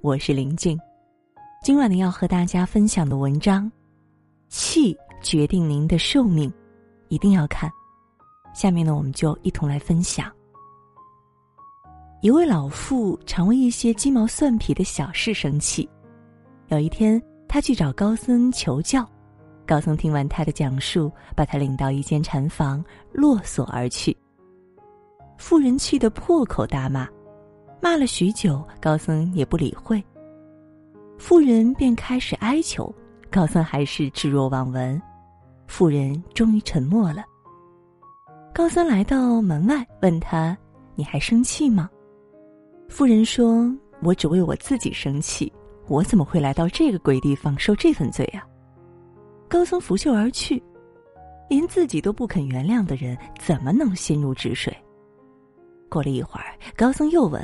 我是林静。今晚呢，要和大家分享的文章，气决定您的寿命，一定要看。下面呢，我们就一同来分享。一位老妇常为一些鸡毛蒜皮的小事生气。有一天，他去找高僧求教，高僧听完他的讲述，把他领到一间禅房，落锁而去。妇人气得破口大骂。骂了许久，高僧也不理会。妇人便开始哀求，高僧还是置若罔闻。妇人终于沉默了。高僧来到门外，问他：“你还生气吗？”妇人说：“我只为我自己生气，我怎么会来到这个鬼地方受这份罪啊？”高僧拂袖而去。连自己都不肯原谅的人，怎么能心如止水？过了一会儿，高僧又问。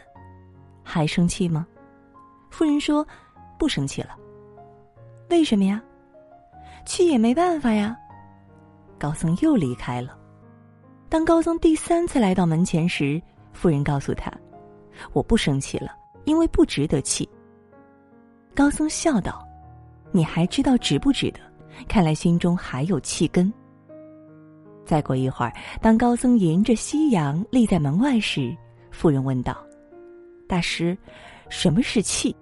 还生气吗？夫人说：“不生气了。”为什么呀？气也没办法呀。高僧又离开了。当高僧第三次来到门前时，夫人告诉他：“我不生气了，因为不值得气。”高僧笑道：“你还知道值不值得？看来心中还有气根。”再过一会儿，当高僧迎着夕阳立在门外时，夫人问道。大师，什么是气？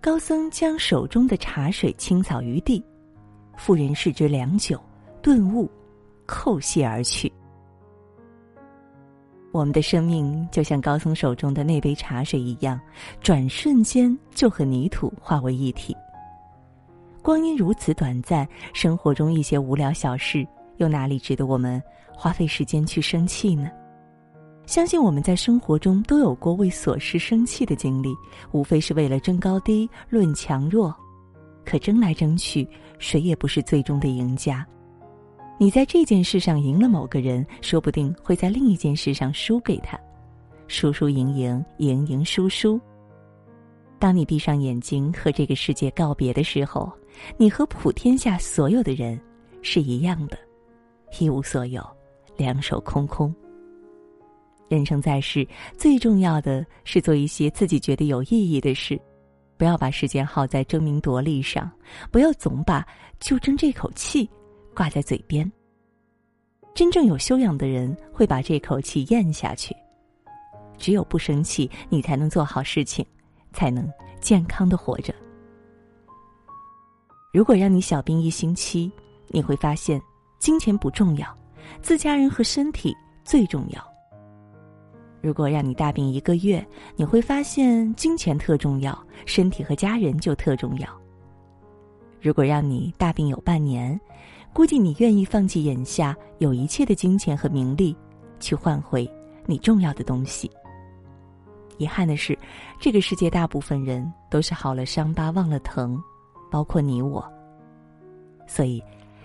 高僧将手中的茶水倾扫于地，妇人视之良久，顿悟，叩谢而去。我们的生命就像高僧手中的那杯茶水一样，转瞬间就和泥土化为一体。光阴如此短暂，生活中一些无聊小事，又哪里值得我们花费时间去生气呢？相信我们在生活中都有过为琐事生气的经历，无非是为了争高低、论强弱。可争来争去，谁也不是最终的赢家。你在这件事上赢了某个人，说不定会在另一件事上输给他。输输赢赢，赢赢输输。当你闭上眼睛和这个世界告别的时候，你和普天下所有的人是一样的，一无所有，两手空空。人生在世，最重要的是做一些自己觉得有意义的事，不要把时间耗在争名夺利上，不要总把“就争这口气”挂在嘴边。真正有修养的人会把这口气咽下去。只有不生气，你才能做好事情，才能健康的活着。如果让你小病一星期，你会发现金钱不重要，自家人和身体最重要。如果让你大病一个月，你会发现金钱特重要，身体和家人就特重要。如果让你大病有半年，估计你愿意放弃眼下有一切的金钱和名利，去换回你重要的东西。遗憾的是，这个世界大部分人都是好了伤疤忘了疼，包括你我。所以，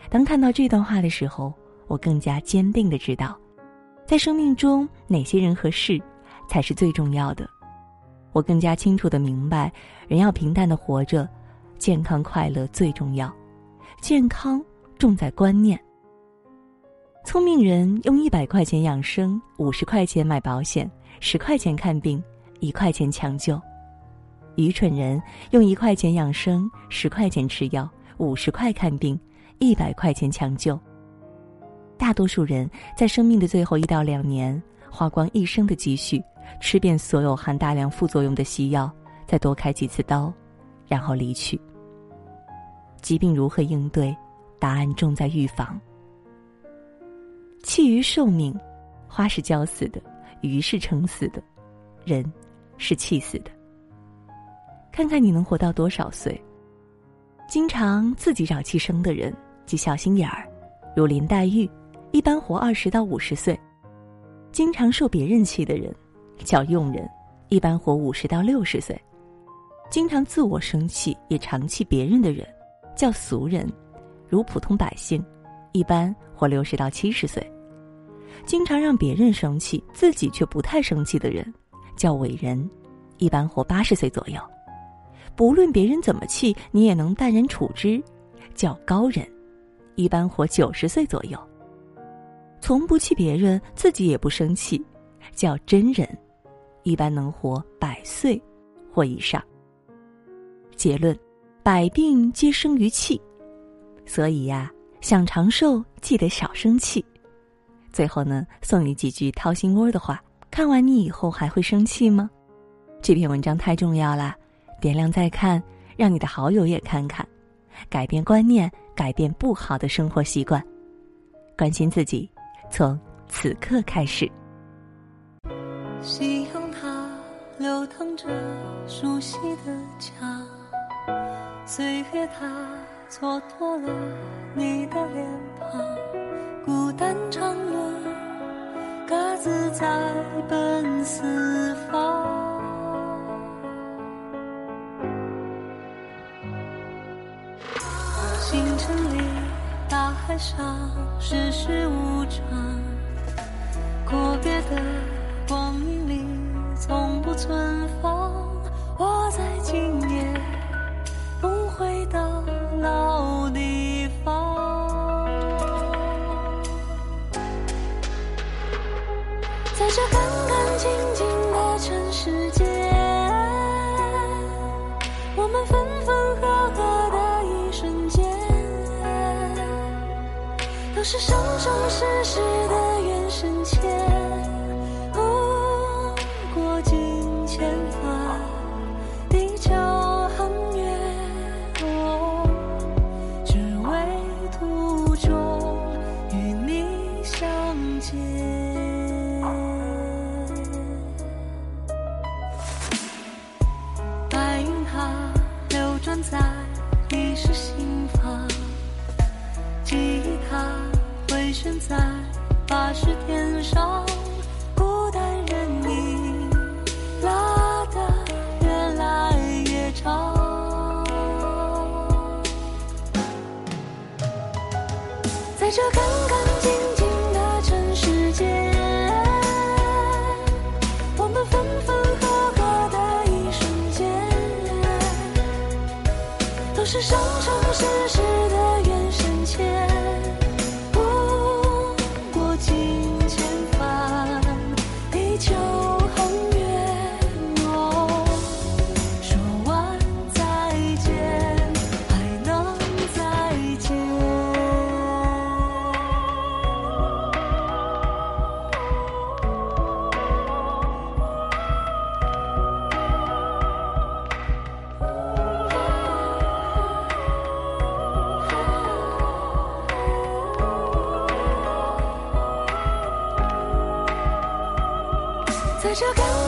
当看到这段话的时候，我更加坚定的知道。在生命中，哪些人和事才是最重要的？我更加清楚的明白，人要平淡的活着，健康快乐最重要。健康重在观念。聪明人用一百块钱养生，五十块钱买保险，十块钱看病，一块钱抢救；愚蠢人用一块钱养生，十块钱吃药，五十块看病，一百块钱抢救。大多数人在生命的最后一到两年，花光一生的积蓄，吃遍所有含大量副作用的西药，再多开几次刀，然后离去。疾病如何应对？答案重在预防。气于寿命，花是浇死的，鱼是撑死的，人是气死的。看看你能活到多少岁？经常自己找气生的人，即小心眼儿，如林黛玉。一般活二十到五十岁，经常受别人气的人叫庸人；一般活五十到六十岁，经常自我生气也常气别人的人叫俗人；如普通百姓，一般活六十到七十岁，经常让别人生气自己却不太生气的人叫伟人；一般活八十岁左右，不论别人怎么气你也能淡然处之，叫高人；一般活九十岁左右。从不气别人，自己也不生气，叫真人，一般能活百岁或以上。结论：百病皆生于气，所以呀，想长寿记得少生气。最后呢，送你几句掏心窝的话，看完你以后还会生气吗？这篇文章太重要了，点亮再看，让你的好友也看看，改变观念，改变不好的生活习惯，关心自己，从此刻开始。夕阳它流淌着熟悉的家，岁月它蹉跎了你的脸庞，孤单长路，各自在奔四方。星辰里，大海上，世事无常，阔别的。光阴里从不存放，我在今夜不回到老地方，在这干干净净的尘世间，我们分分合合都是生生世世的缘深浅。在八十天上孤单人影拉得越来越长。在这干干净净的尘世间我们分分合合的一瞬间都是伤在这干。